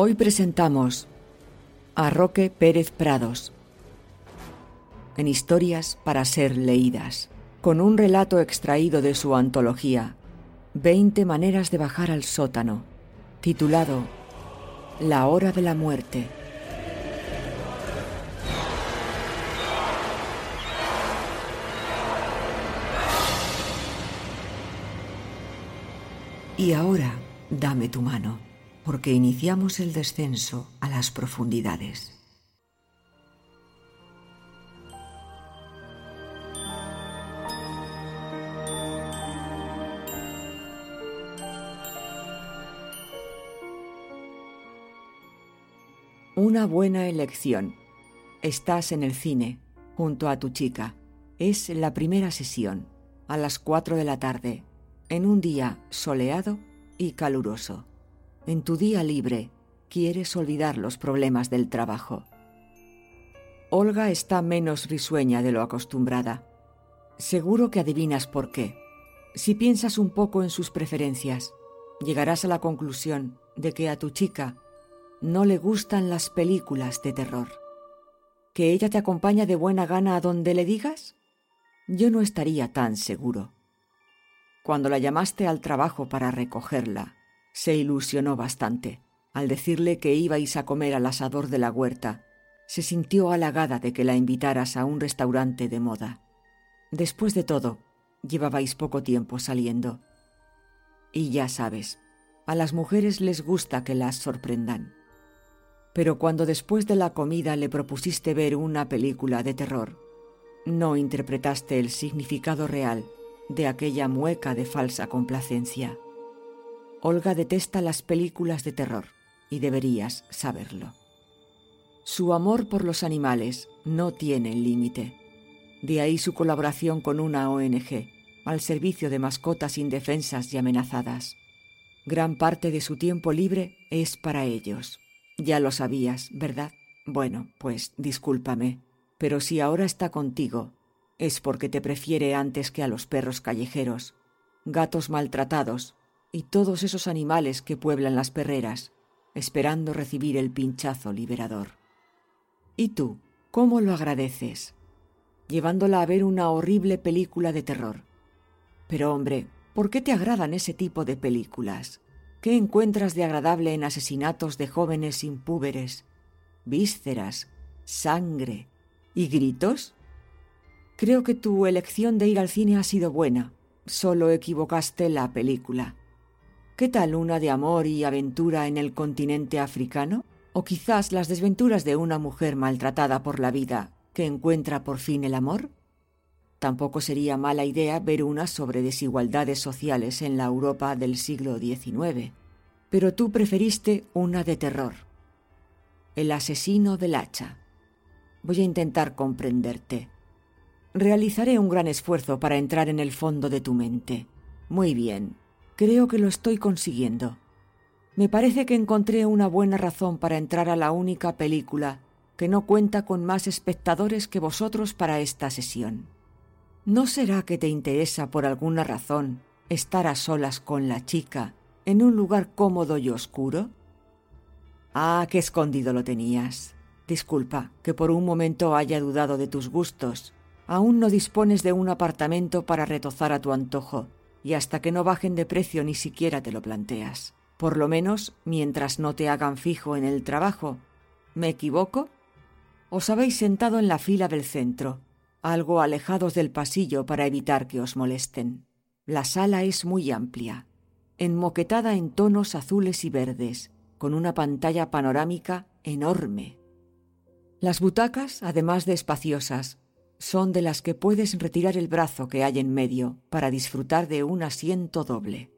Hoy presentamos a Roque Pérez Prados en Historias para ser leídas, con un relato extraído de su antología 20 maneras de bajar al sótano, titulado La hora de la muerte. Y ahora dame tu mano, porque iniciamos el descenso a las profundidades. Una buena elección. Estás en el cine, junto a tu chica. Es la primera sesión, a las 4 de la tarde, en un día soleado y caluroso. En tu día libre, quieres olvidar los problemas del trabajo. Olga está menos risueña de lo acostumbrada. Seguro que adivinas por qué. Si piensas un poco en sus preferencias, llegarás a la conclusión de que a tu chica no le gustan las películas de terror. ¿Que ella te acompaña de buena gana a donde le digas? Yo no estaría tan seguro. Cuando la llamaste al trabajo para recogerla, se ilusionó bastante. Al decirle que ibais a comer al asador de la huerta, se sintió halagada de que la invitaras a un restaurante de moda. Después de todo, llevabais poco tiempo saliendo. Y ya sabes, a las mujeres les gusta que las sorprendan. Pero cuando después de la comida le propusiste ver una película de terror, no interpretaste el significado real de aquella mueca de falsa complacencia. Olga detesta las películas de terror y deberías saberlo. Su amor por los animales no tiene límite. De ahí su colaboración con una ONG al servicio de mascotas indefensas y amenazadas. Gran parte de su tiempo libre es para ellos. Ya lo sabías, ¿verdad? Bueno, pues discúlpame, pero si ahora está contigo, es porque te prefiere antes que a los perros callejeros, gatos maltratados y todos esos animales que pueblan las perreras, esperando recibir el pinchazo liberador. ¿Y tú, cómo lo agradeces? Llevándola a ver una horrible película de terror. Pero hombre, ¿por qué te agradan ese tipo de películas? ¿Qué encuentras de agradable en asesinatos de jóvenes impúberes, vísceras, sangre y gritos? Creo que tu elección de ir al cine ha sido buena. Solo equivocaste la película. ¿Qué tal una de amor y aventura en el continente africano? ¿O quizás las desventuras de una mujer maltratada por la vida que encuentra por fin el amor? Tampoco sería mala idea ver una sobre desigualdades sociales en la Europa del siglo XIX. Pero tú preferiste una de terror. El asesino del hacha. Voy a intentar comprenderte. Realizaré un gran esfuerzo para entrar en el fondo de tu mente. Muy bien, creo que lo estoy consiguiendo. Me parece que encontré una buena razón para entrar a la única película que no cuenta con más espectadores que vosotros para esta sesión. ¿No será que te interesa por alguna razón estar a solas con la chica en un lugar cómodo y oscuro? Ah, qué escondido lo tenías. Disculpa que por un momento haya dudado de tus gustos. Aún no dispones de un apartamento para retozar a tu antojo, y hasta que no bajen de precio ni siquiera te lo planteas. Por lo menos mientras no te hagan fijo en el trabajo. ¿Me equivoco? Os habéis sentado en la fila del centro, algo alejados del pasillo para evitar que os molesten. La sala es muy amplia, enmoquetada en tonos azules y verdes, con una pantalla panorámica enorme. Las butacas, además de espaciosas, son de las que puedes retirar el brazo que hay en medio para disfrutar de un asiento doble.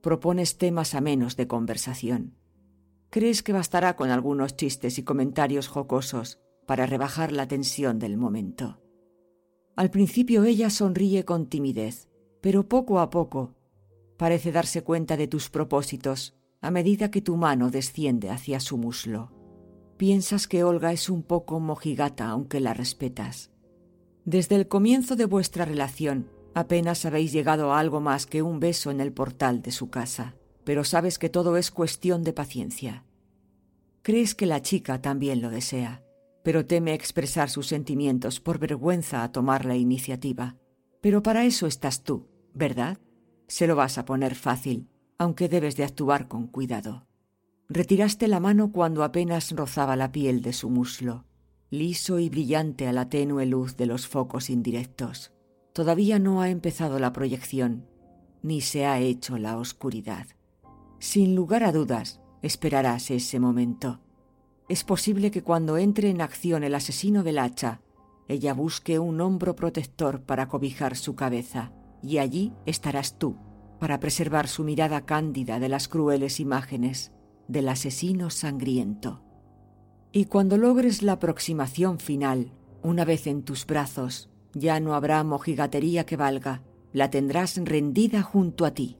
Propones temas a menos de conversación. Crees que bastará con algunos chistes y comentarios jocosos para rebajar la tensión del momento. Al principio ella sonríe con timidez, pero poco a poco parece darse cuenta de tus propósitos a medida que tu mano desciende hacia su muslo. Piensas que Olga es un poco mojigata aunque la respetas. Desde el comienzo de vuestra relación apenas habéis llegado a algo más que un beso en el portal de su casa, pero sabes que todo es cuestión de paciencia. Crees que la chica también lo desea, pero teme expresar sus sentimientos por vergüenza a tomar la iniciativa. Pero para eso estás tú, ¿verdad? Se lo vas a poner fácil, aunque debes de actuar con cuidado. Retiraste la mano cuando apenas rozaba la piel de su muslo, liso y brillante a la tenue luz de los focos indirectos. Todavía no ha empezado la proyección, ni se ha hecho la oscuridad. Sin lugar a dudas, esperarás ese momento. Es posible que cuando entre en acción el asesino del hacha, ella busque un hombro protector para cobijar su cabeza, y allí estarás tú, para preservar su mirada cándida de las crueles imágenes del asesino sangriento. Y cuando logres la aproximación final, una vez en tus brazos, ya no habrá mojigatería que valga, la tendrás rendida junto a ti.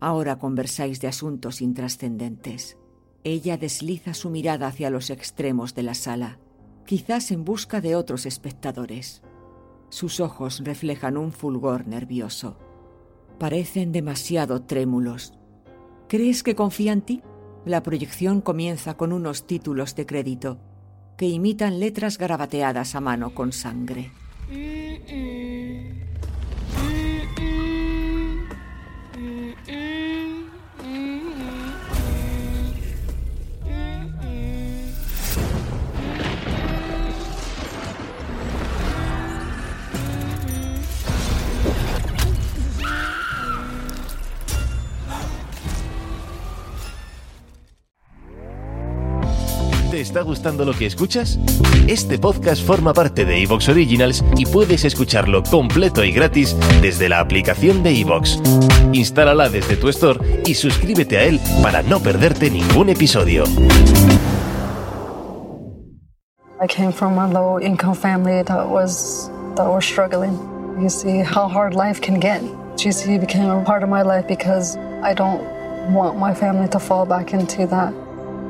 Ahora conversáis de asuntos intrascendentes. Ella desliza su mirada hacia los extremos de la sala, quizás en busca de otros espectadores. Sus ojos reflejan un fulgor nervioso. Parecen demasiado trémulos. ¿Crees que confía en ti? La proyección comienza con unos títulos de crédito que imitan letras garabateadas a mano con sangre. Está gustando lo que escuchas? Este podcast forma parte de Evox Originals y puedes escucharlo completo y gratis desde la aplicación de Evox. Instálala desde tu store y suscríbete a él para no perderte ningún episodio. I came from a low income family that was that was struggling. You see how hard life can get. GC became a part of my life because I don't want my family to fall back into that.